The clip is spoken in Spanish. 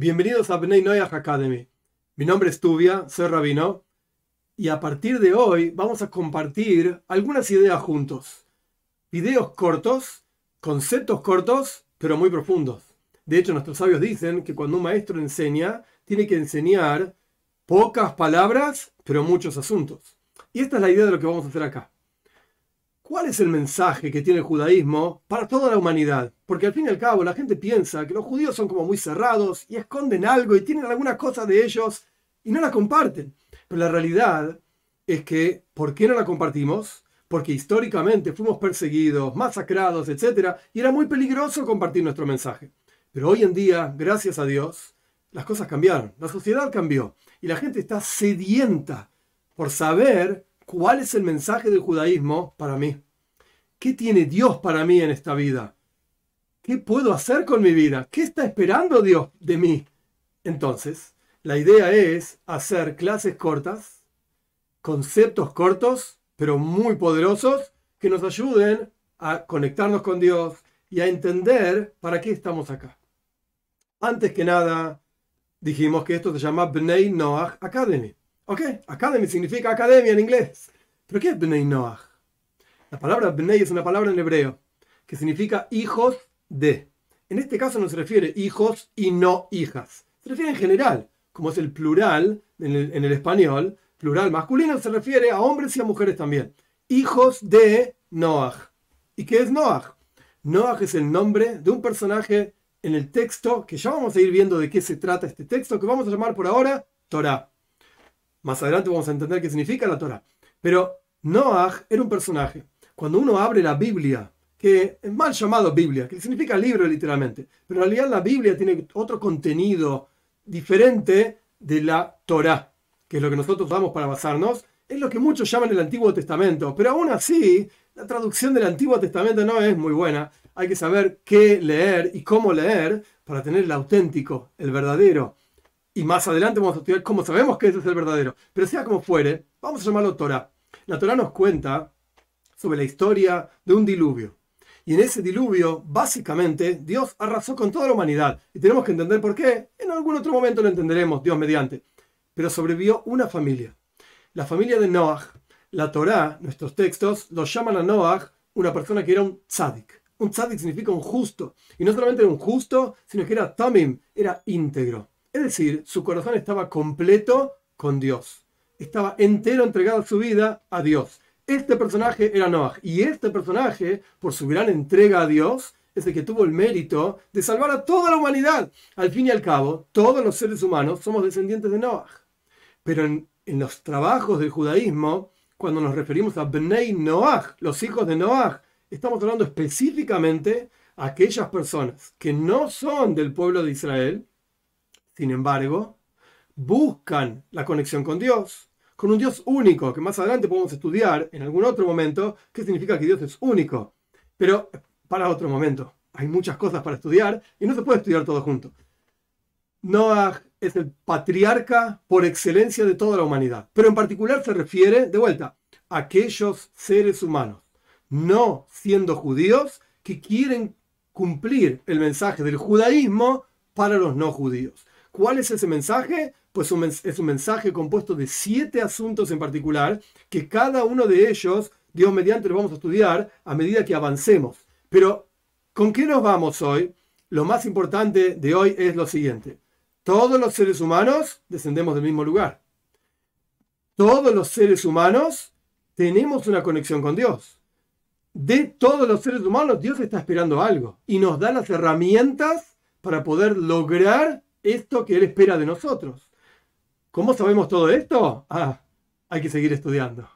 Bienvenidos a Bnei Noyach Academy. Mi nombre es Tubia, soy rabino, y a partir de hoy vamos a compartir algunas ideas juntos. Videos cortos, conceptos cortos, pero muy profundos. De hecho, nuestros sabios dicen que cuando un maestro enseña, tiene que enseñar pocas palabras, pero muchos asuntos. Y esta es la idea de lo que vamos a hacer acá. ¿Cuál es el mensaje que tiene el judaísmo para toda la humanidad? Porque al fin y al cabo la gente piensa que los judíos son como muy cerrados y esconden algo y tienen alguna cosa de ellos y no la comparten. Pero la realidad es que, ¿por qué no la compartimos? Porque históricamente fuimos perseguidos, masacrados, etc. Y era muy peligroso compartir nuestro mensaje. Pero hoy en día, gracias a Dios, las cosas cambiaron. La sociedad cambió. Y la gente está sedienta por saber ¿Cuál es el mensaje del judaísmo para mí? ¿Qué tiene Dios para mí en esta vida? ¿Qué puedo hacer con mi vida? ¿Qué está esperando Dios de mí? Entonces, la idea es hacer clases cortas, conceptos cortos, pero muy poderosos, que nos ayuden a conectarnos con Dios y a entender para qué estamos acá. Antes que nada, dijimos que esto se llama Bnei Noach Academy. Ok, Academy significa academia en inglés. ¿Pero qué es Bnei Noach? La palabra Bnei es una palabra en hebreo que significa hijos de. En este caso no se refiere hijos y no hijas. Se refiere en general, como es el plural en el, español, plural masculino se refiere a hombres y a mujeres también. Hijos de Noach. ¿Y qué es Noach? Noach es el nombre de un personaje en el texto que ya vamos a ir viendo de qué se trata este texto, que vamos a llamar por ahora Torah. Más adelante vamos a entender qué significa la Torah. Pero Noah era un personaje. Cuando uno abre la Biblia, que es mal llamado Biblia, que significa libro literalmente, pero en realidad la Biblia tiene otro contenido diferente de la Torah, que es lo que nosotros damos para basarnos, es lo que muchos llaman el Antiguo Testamento, pero aún así la traducción del Antiguo Testamento no es muy buena. Hay que saber qué leer y cómo leer para tener el auténtico, el verdadero y más adelante vamos a estudiar cómo sabemos que ese es el verdadero. Pero sea como fuere, vamos a llamarlo Torah. La Torah nos cuenta sobre la historia de un diluvio. Y en ese diluvio, básicamente, Dios arrasó con toda la humanidad. Y tenemos que entender por qué. En algún otro momento lo entenderemos, Dios mediante. Pero sobrevivió una familia. La familia de Noah. La Torah, nuestros textos, lo llaman a Noah una persona que era un tzadik. Un tzadik significa un justo. Y no solamente era un justo, sino que era tamim, era íntegro. Es decir, su corazón estaba completo con Dios. Estaba entero entregado su vida a Dios. Este personaje era Noah. Y este personaje, por su gran entrega a Dios, es el que tuvo el mérito de salvar a toda la humanidad. Al fin y al cabo, todos los seres humanos somos descendientes de Noah. Pero en, los trabajos del judaísmo, cuando nos referimos a Bnei Noah, los hijos de Noah, estamos hablando específicamente a aquellas personas que no son del pueblo de Israel, sin embargo, buscan la conexión con Dios, con un Dios único, que más adelante podemos estudiar en algún otro momento, qué significa que Dios es único. Pero para otro momento. Hay muchas cosas para estudiar y no se puede estudiar todo junto. Noah es el patriarca por excelencia de toda la humanidad, pero en particular se refiere, de vuelta, a aquellos seres humanos, no siendo judíos, que quieren cumplir el mensaje del judaísmo para los no judíos. ¿Cuál es ese mensaje? Pues es un mensaje compuesto de siete asuntos en particular, que cada uno de ellos, Dios mediante, lo vamos a estudiar a medida que avancemos. Pero, ¿con qué nos vamos hoy? Lo más importante de hoy es lo siguiente. Todos los seres humanos descendemos del mismo lugar. Todos los seres humanos tenemos una conexión con Dios. De todos los seres humanos, Dios está esperando algo y nos da las herramientas para poder lograr esto que Él espera de nosotros. ¿Cómo sabemos todo esto? Ah, hay que seguir estudiando.